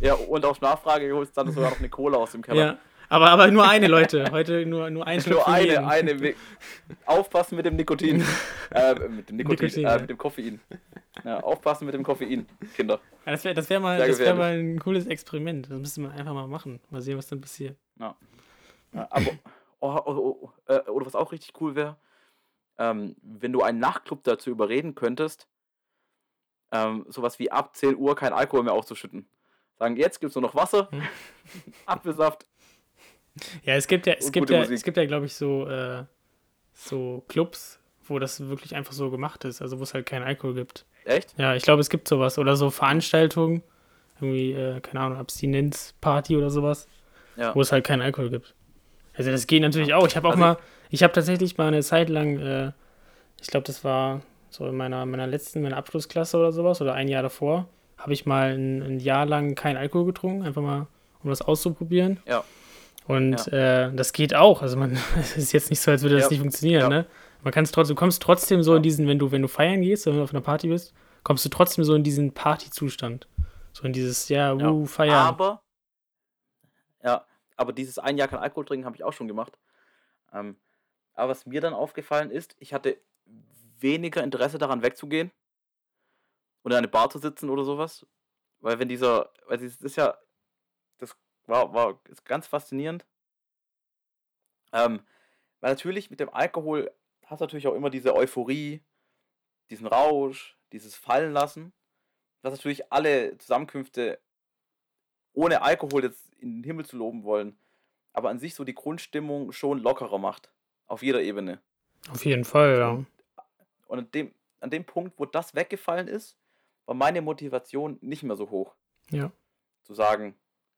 ja, und auf Nachfrage holst du dann sogar noch eine Cola aus dem Keller. Aber, aber nur eine, Leute. Heute nur, nur ein Nur für eine, eine. Aufpassen mit dem Nikotin. <laughs> äh, mit dem Nikotin, Nikotin, äh, ja. mit dem Koffein. Ja, aufpassen mit dem Koffein, Kinder. Ja, das wäre das wär mal, das wär mal ein cooles Experiment. Das müsste man einfach mal machen. Mal sehen, was dann passiert. Ja, aber, oh, oh, oh, äh, oder was auch richtig cool wäre, ähm, wenn du einen Nachtclub dazu überreden könntest, ähm, sowas wie ab 10 Uhr kein Alkohol mehr auszuschütten. Sagen, jetzt gibt es nur noch Wasser, Hm. <laughs> Apfelsaft. Ja, es gibt ja, es gibt ja, Musik. es gibt ja, glaube ich, so, äh, so Clubs, wo das wirklich einfach so gemacht ist, also wo es halt keinen Alkohol gibt. Echt? Ja, ich glaube, es gibt sowas. Oder so Veranstaltungen, irgendwie, äh, keine Ahnung, Abstinenzparty oder sowas, Ja. wo es halt keinen Alkohol gibt. Also das geht natürlich auch. Ich habe auch Also mal, ich habe tatsächlich mal eine Zeit lang, äh, ich glaube, das war so in meiner, meiner letzten, meiner Abschlussklasse oder sowas, oder ein Jahr davor, habe ich mal ein, ein Jahr lang keinen Alkohol getrunken, einfach mal, um das auszuprobieren. Ja. Und äh, das geht auch. Also man, <laughs> es ist jetzt nicht so, als würde das Ja. nicht funktionieren, Ja. ne? Man kann es trotzdem, du kommst trotzdem so Ja. in diesen, wenn du, wenn du feiern gehst, wenn du auf einer Party bist, kommst du trotzdem so in diesen Partyzustand. So in dieses, ja, Ja. wuh, feiern. Aber, ja, aber dieses ein Jahr kein Alkohol trinken habe ich auch schon gemacht. Ähm, aber was mir dann aufgefallen ist, ich hatte weniger Interesse daran wegzugehen und in eine Bar zu sitzen oder sowas. Weil wenn dieser, weil das ist ja, war, war ist ganz faszinierend. Ähm, weil natürlich mit dem Alkohol hast du natürlich auch immer diese Euphorie, diesen Rausch, dieses Fallenlassen, was natürlich alle Zusammenkünfte ohne Alkohol jetzt in den Himmel zu loben wollen, aber an sich so die Grundstimmung schon lockerer macht. Auf jeder Ebene. Auf jeden Fall, ja. Und an dem, an dem Punkt, wo das weggefallen ist, war meine Motivation nicht mehr so hoch. Ja. Zu sagen,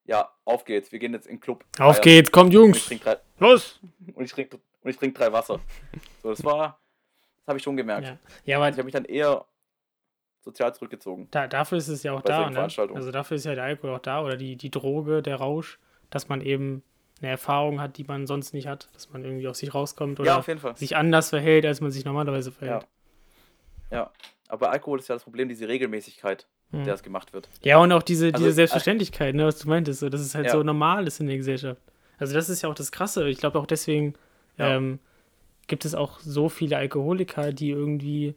ja, auf geht's, wir gehen jetzt in den Club. Auf feiern. geht's, kommt Jungs, drei, los! und ich trinke und ich trink drei Wasser. So, das war, das habe ich schon gemerkt. Ja, ja aber Ich habe mich dann eher sozial zurückgezogen. da, dafür ist es ja auch da. Ne? Also dafür ist ja der Alkohol auch da oder die, die Droge, der Rausch, dass man eben eine Erfahrung hat, die man sonst nicht hat, dass man irgendwie aus sich rauskommt oder ja, sich anders verhält, als man sich normalerweise verhält. Ja. Aber bei Alkohol ist ja das Problem, diese Regelmäßigkeit, Mhm. der es gemacht wird. Ja, und auch diese, Also, diese äh, Selbstverständlichkeit, ne, was du meintest, so, dass es halt Ja. so normal ist in der Gesellschaft. Also das ist ja auch das Krasse. Ich glaube auch deswegen Ja. ähm, gibt es auch so viele Alkoholiker, die irgendwie,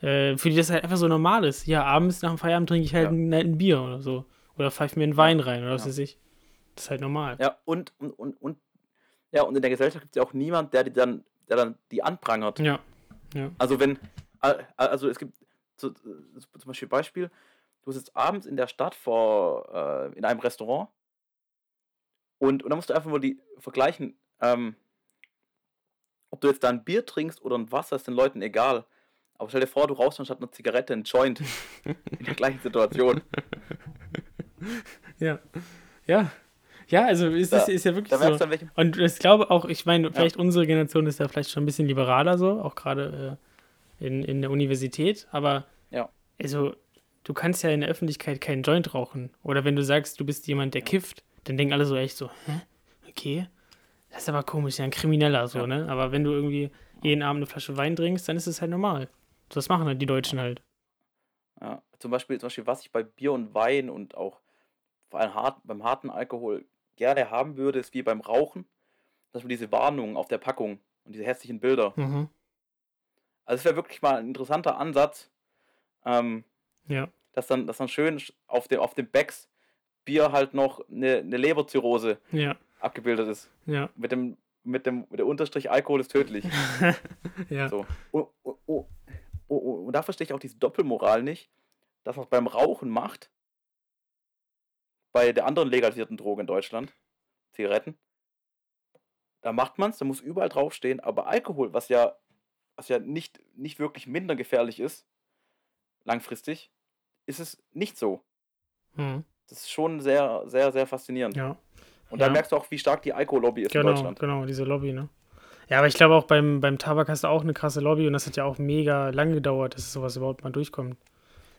äh, für die das halt einfach so normal ist. Ja, abends nach dem Feierabend trinke ich halt Ja. ein, ein Bier oder so. Oder pfeife mir einen Wein rein oder was Ja. weiß ich. Das ist halt normal. Ja, und, und, und, und ja, und in der Gesellschaft gibt es ja auch niemand, der die dann, der dann die anprangert. Ja. Also wenn, al- also es gibt so, zum Beispiel Beispiel, du sitzt abends in der Stadt vor, äh, in einem Restaurant und, und dann musst du einfach mal die vergleichen, ähm, ob du jetzt da ein Bier trinkst oder ein Wasser, ist den Leuten egal. Aber stell dir vor, du rauchst anstatt einer Zigarette einen Joint in der gleichen Situation. <laughs> Ja. Ja. Ja, also ist, Da- ist ja wirklich Da so. Und ich glaube auch, ich meine, vielleicht unsere Generation ist da vielleicht schon ein bisschen liberaler so, auch gerade äh, in, in der Universität, aber Ja. also du kannst ja in der Öffentlichkeit keinen Joint rauchen. Oder wenn du sagst, du bist jemand, der kifft, dann denken alle so echt so, hä? Okay. Das ist aber komisch, ja, ein Krimineller so, Ja. ne? Aber wenn du irgendwie jeden Abend eine Flasche Wein trinkst, dann ist es halt normal. Das machen halt die Deutschen halt. Ja, zum Beispiel, zum Beispiel, was ich bei Bier und Wein und auch vor allem hart, beim harten Alkohol gerne haben würde, ist wie beim Rauchen, dass wir diese Warnungen auf der Packung und diese hässlichen Bilder. Mhm. Also es wäre wirklich mal ein interessanter Ansatz, ähm, Ja. Dass dann, dass dann schön sch- auf dem, auf dem Becks Bier halt noch eine, eine Leberzirrhose Ja. abgebildet ist. Ja. Mit dem, mit dem, mit der Unterstrich Alkohol ist tödlich. <laughs> ja. So. Und, und, und, und, und da verstehe ich auch diese Doppelmoral nicht, dass man es beim Rauchen macht, bei der anderen legalisierten Droge in Deutschland, Zigaretten. Da macht man es, da muss überall draufstehen, aber Alkohol, was ja, was ja nicht, nicht wirklich minder gefährlich ist, langfristig, ist es nicht so. Mhm. Das ist schon sehr, sehr, sehr faszinierend. Ja. Und da Ja. merkst du auch, wie stark die Alkohollobby ist in Genau, Deutschland. genau, diese Lobby, ne? Ja, aber ich glaube auch beim, beim Tabak hast du auch eine krasse Lobby und das hat ja auch mega lang gedauert, dass sowas überhaupt mal durchkommt.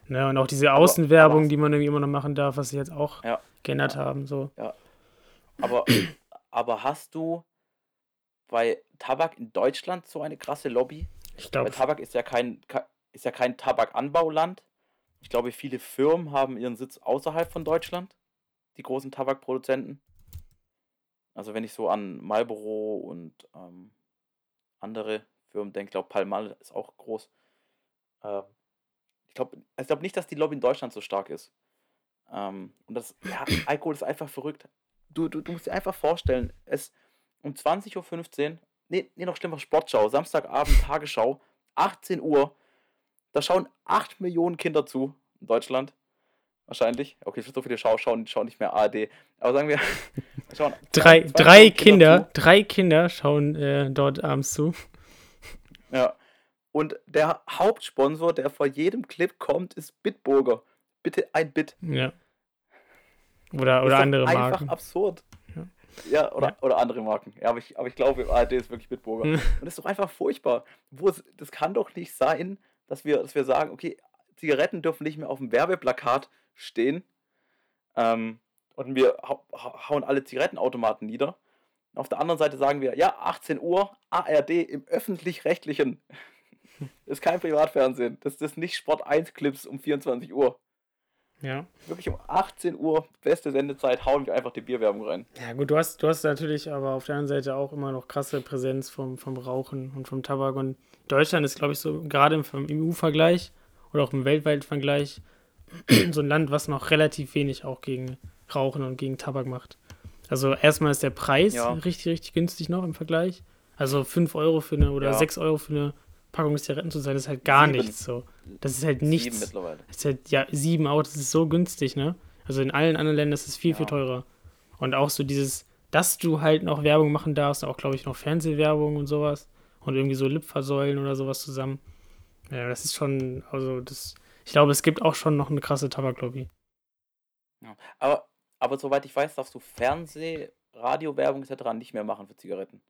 Ne? Und auch diese Aber- Außenwerbung, aber- die man irgendwie immer noch machen darf, was sie jetzt auch Ja. geändert Ja. haben. So. Aber, aber hast du bei Tabak in Deutschland so eine krasse Lobby? Ich Weil glaube, Tabak ist ja kein, ist ja kein Tabakanbauland. Ich glaube, viele Firmen haben ihren Sitz außerhalb von Deutschland, die großen Tabakproduzenten. Also wenn ich so an Marlboro und ähm, andere Firmen denke, ich glaube Palmal ist auch groß. Ähm, ich glaube ich glaub nicht, dass die Lobby in Deutschland so stark ist. Ähm, und das, ja, <clears throat> Alkohol ist einfach verrückt. Du, du, du musst dir einfach vorstellen, es um 20.15 Uhr, nee, nee, noch schlimmer, Sportschau, Samstagabend, Tagesschau, 18 Uhr, da schauen 8 Millionen Kinder zu in Deutschland. Wahrscheinlich. Okay, so viele Schau schauen, schauen nicht mehr ARD. Aber sagen wir, <laughs> schauen drei, 20 drei Kinder, zu. drei Kinder schauen äh, dort abends zu. Ja. Und der Hauptsponsor, der vor jedem Clip kommt, ist Bitburger. Bitte ein Bit. Ja. Oder, oder andere einfach Marken. absurd. Ja. Ja, oder, Ja. oder andere Marken. Ja, aber ich, aber ich glaube, ARD ist wirklich Bitburger. <laughs> Und das ist doch einfach furchtbar. Wo es, das kann doch nicht sein, dass wir, dass wir sagen, okay, Zigaretten dürfen nicht mehr auf dem Werbeplakat stehen. Ähm, und wir hau, hau- hauen alle Zigarettenautomaten nieder. Auf der anderen Seite sagen wir, ja, 18 Uhr, ARD im öffentlich-rechtlichen. <laughs> Ist kein Privatfernsehen. Das ist nicht Sport 1 Clips um 24 Uhr. Ja. Wirklich um 18 Uhr, beste Sendezeit, hauen wir einfach die Bierwerbung rein. Ja, gut, du hast, du hast natürlich aber auf der anderen Seite auch immer noch krasse Präsenz vom, vom Rauchen und vom Tabak. Und Deutschland ist, glaube ich, so gerade im, im EU-Vergleich oder auch im weltweiten Vergleich <clears throat> so ein Land, was noch relativ wenig auch gegen Rauchen und gegen Tabak macht. Also erstmal ist der Preis Ja. richtig, richtig günstig noch im Vergleich. Also 5 Euro für eine oder Ja. 6 Euro für eine Packung Zigaretten zu sein, ist halt gar Sieben. nichts so. Das ist halt Sieben nichts. mittlerweile. Das ist halt, ja, sieben Euro, das ist so günstig, ne? Also in allen anderen Ländern ist es viel, viel Ja. teurer. Und auch so dieses, dass du halt noch Werbung machen darfst, auch glaube ich noch Fernsehwerbung und sowas und irgendwie so Lipversäulen oder sowas zusammen. Ja, das ist schon, also das, ich glaube, es gibt auch schon noch eine krasse Tabaklobby. Ja. Aber, aber soweit ich weiß, darfst du Fernseh, Radiowerbung etc. nicht mehr machen für Zigaretten.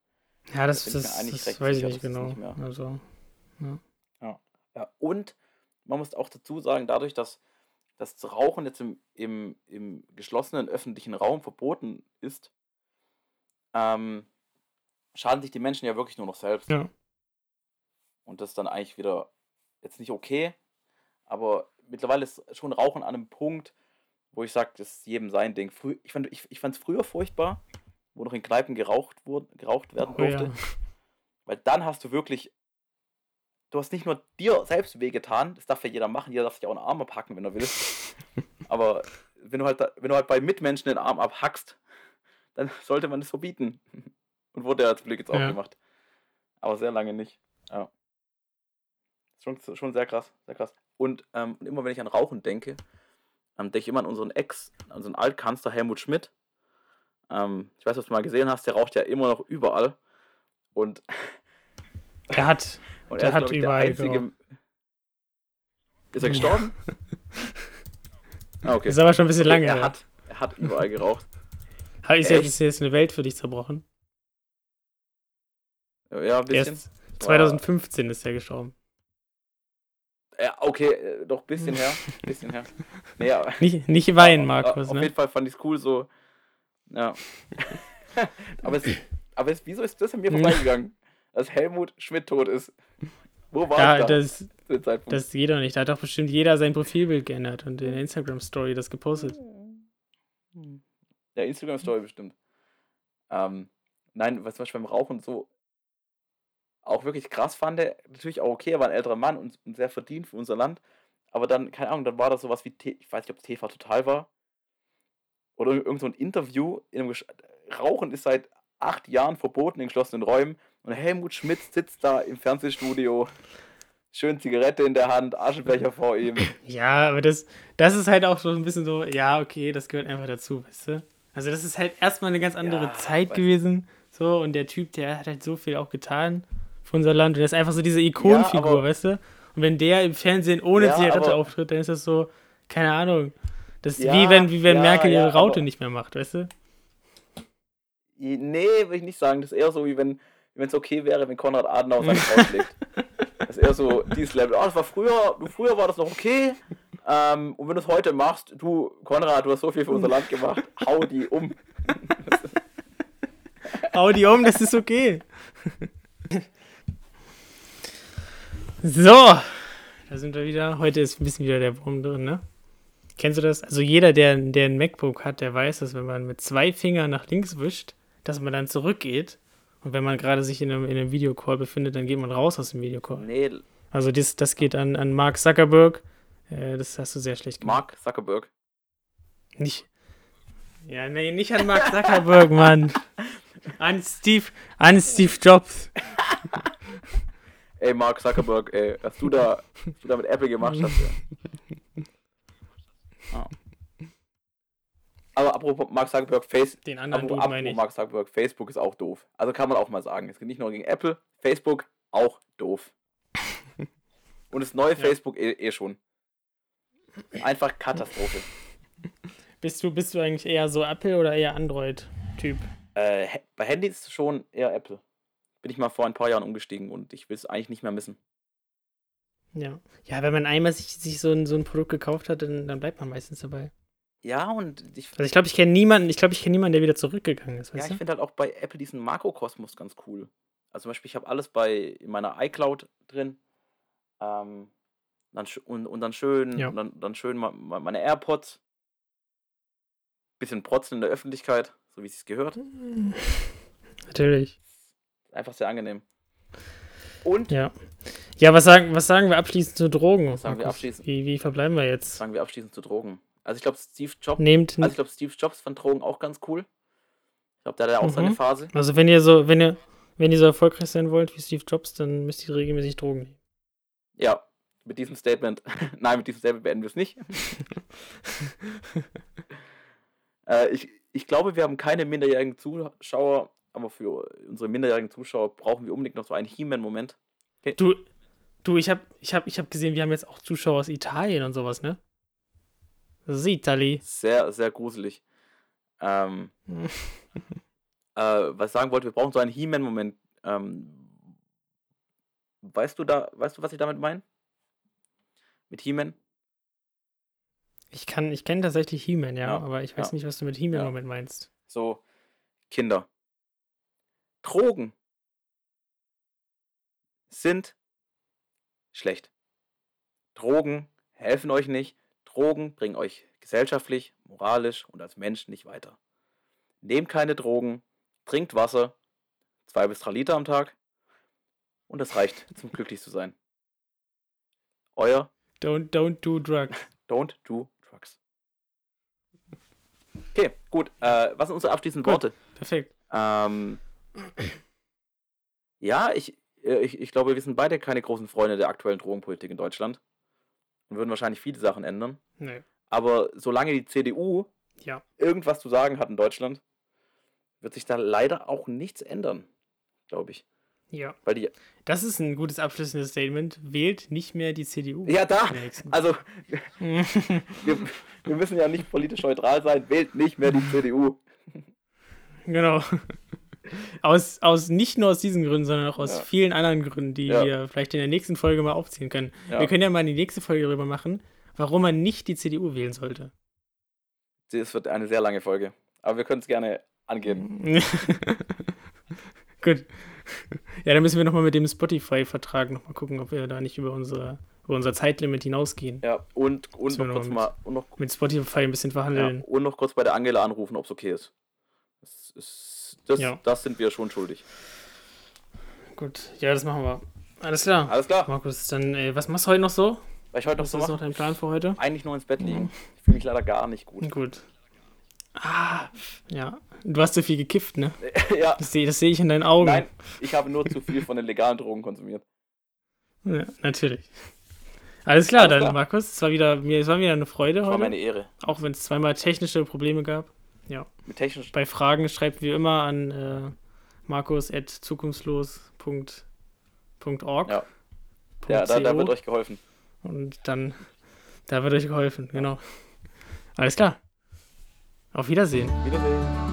Ja, das, mir das, eigentlich das weiß ich nicht genau. nicht Also, Ja, und man muss auch dazu sagen, dadurch, dass das Rauchen jetzt im, im, im geschlossenen öffentlichen Raum verboten ist, ähm, schaden sich die Menschen ja wirklich nur noch selbst. ja. Und das ist dann eigentlich wieder jetzt nicht okay. Aber mittlerweile ist schon Rauchen an einem Punkt, wo ich sage, das ist jedem sein Ding. Frü ich fand es ich, ich fand's früher furchtbar, wo noch in Kneipen geraucht, wurde, geraucht werden Oh, durfte. ja. Weil dann hast du wirklich, du hast nicht nur dir selbst wehgetan, das darf ja jeder machen, jeder darf sich auch einen Arm abhacken, wenn er will. <laughs> Aber wenn du halt, da, wenn du halt bei Mitmenschen den Arm abhackst, dann sollte man das verbieten. <laughs> Und wurde ja zum Glück jetzt auch Ja. gemacht. Aber sehr lange nicht. Ja. Schon, schon sehr krass, sehr krass. Und, ähm, und immer wenn ich an Rauchen denke, ähm, denke ich immer an unseren Ex, an unseren Altkanzler Helmut Schmidt. Ähm, ich weiß, was du mal gesehen hast, der raucht ja immer noch überall. Und Der hat. und Der er ist, hat ich, der überall einzige. geraucht. Ist er gestorben? ah, okay. Ist aber schon ein bisschen lange. Er hat, er hat überall geraucht. Ist jetzt, ist jetzt eine Welt für dich zerbrochen? Ja, ein bisschen. Erst Es war- 2015 ist er gestorben. Ja, okay, äh, doch ein bisschen her. <laughs> Bisschen her. Nee, aber, Nicht, nicht weinen, Markus, Auf ne? jeden Fall fand ich es cool so. Ja. <laughs> aber, es, aber es, wieso ist das an mir <laughs> vorbeigegangen? Dass Helmut Schmidt tot ist. Wo war Ja, ich da das, das geht doch nicht. Da hat doch bestimmt jeder sein Profilbild geändert und in der Instagram-Story das gepostet. Ja, Instagram-Story bestimmt. Ähm, nein, was zum Beispiel beim Rauchen so auch wirklich krass fand, natürlich auch okay, er war ein älterer Mann und, und sehr verdient für unser Land. Aber dann, keine Ahnung, dann war das sowas wie, T ich weiß nicht, ob es TV Total war. Oder irgend so ein Interview. In Rauchen ist seit acht Jahren verboten in geschlossenen Räumen. Und Helmut Schmidt sitzt da im Fernsehstudio, schön Zigarette in der Hand, Aschenbecher vor ihm. Ja, aber das, das ist halt auch so ein bisschen so, ja, okay, das gehört einfach dazu, weißt du? Also das ist halt erstmal eine ganz andere Ja, Zeit gewesen. So, und der Typ, der hat halt so viel auch getan für unser Land. Und der ist einfach so diese Ikonenfigur, aber- weißt du? Und wenn der im Fernsehen ohne Ja, Zigarette auftritt, dann ist das so, keine Ahnung. Das ist Ja, wie wenn, wie wenn ja, Merkel ihre ja, Raute nicht mehr macht, weißt du? Nee, würde ich nicht sagen. Das ist eher so, wie wenn es okay wäre, wenn Konrad Adenauer seine <laughs> Frau schlägt. Das ist eher so dieses Level. Oh, das war früher, früher war das noch okay. Ähm, und wenn du es heute machst, du, Konrad, du hast so viel für unser Land gemacht, hau die um. <laughs> Hau die um, das ist okay. so, da sind wir wieder. Heute ist ein bisschen wieder der Wurm drin, ne? Kennst du das? Also jeder, der, der ein MacBook hat, der weiß, dass wenn man mit zwei Fingern nach links wischt, dass man dann zurückgeht. Und wenn man gerade sich in einem, in einem Videocall befindet, dann geht man raus aus dem Videocall. Nee, Also das, das geht an, an Mark Zuckerberg. Äh, das hast du sehr schlecht gemacht. Mark Zuckerberg. Nicht. Ja, nee, nicht an Mark Zuckerberg, Mann. <laughs> An Steve, an Steve Jobs. Ey, Mark Zuckerberg, ey, was du da, was du da mit Apple gemacht hast. Ja. Ah. <laughs> Aber apropos Mark Zuckerberg, Face, Den anderen apropos, Dude meine apropos ich. Mark Zuckerberg, Facebook ist auch doof. Also kann man auch mal sagen. Es geht nicht nur gegen Apple, Facebook auch doof. <laughs> Und das neue Ja. Facebook eh, eh schon. Einfach Katastrophe. Bist du, bist du eigentlich eher so Apple oder eher Android-Typ? Äh, bei Handys schon eher Apple. Bin ich mal vor ein paar Jahren umgestiegen und ich will es eigentlich nicht mehr missen. Ja. Ja, wenn man einmal sich, sich so, ein, so ein Produkt gekauft hat, dann, dann bleibt man meistens dabei. Ja, und ich, Also ich glaube, ich kenne niemanden, ich glaube, ich kenne niemanden, der wieder zurückgegangen ist, ja, ich finde halt auch bei Apple diesen Makrokosmos ganz cool. Also zum Beispiel, ich habe alles bei in meiner iCloud drin. Ähm, dann, und, und dann schön, Ja. und dann, dann schön ma- ma- meine AirPods. Bisschen protzen in der Öffentlichkeit, so wie es sich gehört. <laughs> Natürlich. Einfach sehr angenehm. Und Ja. Ja, was sagen, was sagen wir abschließend zu Drogen? Was sagen wir abschließend? Wie, wie verbleiben wir jetzt? sagen wir abschließend zu Drogen. Also ich glaube, Steve Jobs, Nehmt, also ich glaube, Steve Jobs fand Drogen auch ganz cool. Ich glaube, der hat ja auch seine Mhm. Phase. also wenn ihr so, wenn ihr, wenn ihr so erfolgreich sein wollt wie Steve Jobs, dann müsst ihr regelmäßig Drogen nehmen. Ja, mit diesem Statement. <laughs> Nein, mit diesem Statement beenden wir es nicht. <laughs> äh, ich, ich glaube, wir haben keine minderjährigen Zuschauer, aber für unsere minderjährigen Zuschauer brauchen wir unbedingt noch so einen He-Man-Moment. Du, du, ich hab, ich hab, ich hab gesehen, wir haben jetzt auch Zuschauer aus Italien und sowas, ne? Das ist Itali. Sehr, sehr gruselig. Ähm, <laughs> äh, was ich sagen wollte, wir brauchen so einen He-Man-Moment Ähm, weißt du da, weißt du, was ich damit meine? Mit He-Man? Ich kann, ich kenne tatsächlich He-Man, ja, Ja, aber ich weiß ja. nicht, was du mit He-Man Ja. meinst. So, Kinder. Drogen sind schlecht. Drogen helfen euch nicht. Drogen bringen euch gesellschaftlich, moralisch und als Mensch nicht weiter. Nehmt keine Drogen, trinkt Wasser, zwei bis drei Liter am Tag und das reicht <laughs> zum glücklich zu sein. Euer Don't, don't do drugs. <laughs> Don't do drugs. Okay, gut. Äh, was sind unsere abschließenden Gut. Worte? Perfekt. Ähm, ja, ich, äh, ich, ich glaube, wir sind beide keine großen Freunde der aktuellen Drogenpolitik in Deutschland und würden wahrscheinlich viele Sachen ändern. Nee. Aber solange die CDU Ja. irgendwas zu sagen hat in Deutschland, wird sich da leider auch nichts ändern, glaube ich. Ja. Weil die. Das ist ein gutes abschließendes Statement. Wählt nicht mehr die CDU. Ja, da! <laughs> Also, wir, wir müssen ja nicht politisch neutral sein. Wählt nicht mehr die CDU. <laughs> genau. Aus, aus, nicht nur aus diesen Gründen, sondern auch aus Ja. vielen anderen Gründen, die Ja. wir vielleicht in der nächsten Folge mal aufziehen können. Ja. Wir können ja mal in die nächste Folge darüber machen, warum man nicht die CDU wählen sollte. Es wird eine sehr lange Folge. Aber wir können es gerne angehen. <laughs> Gut. Ja, dann müssen wir nochmal mit dem Spotify-Vertrag nochmal gucken, ob wir da nicht über, unsere, über unser Zeitlimit hinausgehen. Ja, und, und noch kurz mit- mal. Und noch, Mit Spotify ein bisschen verhandeln. und noch kurz bei der Angela anrufen, ob es okay ist. Das, ist das, Ja. das sind wir schon schuldig. Gut, ja, das machen wir. Alles klar. Alles klar. Markus, dann, äh, was machst du heute noch so? Was ich heute noch Was so ist noch dein Plan für heute? Eigentlich nur ins Bett liegen. Ich fühle mich leider gar nicht gut. Gut. Ah, ja. Du hast zu viel gekifft, ne? <laughs> ja, Das sehe seh ich in deinen Augen. nein, ich habe nur zu viel von den legalen Drogen konsumiert. Ja, natürlich. Alles klar, Alles dann, klar. Markus. Es war wieder, mir, es war wieder eine Freude Das war heute. meine Ehre. Auch wenn es zweimal technische Probleme gab. Mit technisch. Bei Fragen schreibt wie immer an äh, markus.zukunftslos.org. Ja. Ja, da, da wird euch geholfen. Und dann, da wird euch geholfen, genau. Alles klar. Auf Wiedersehen. Wiedersehen.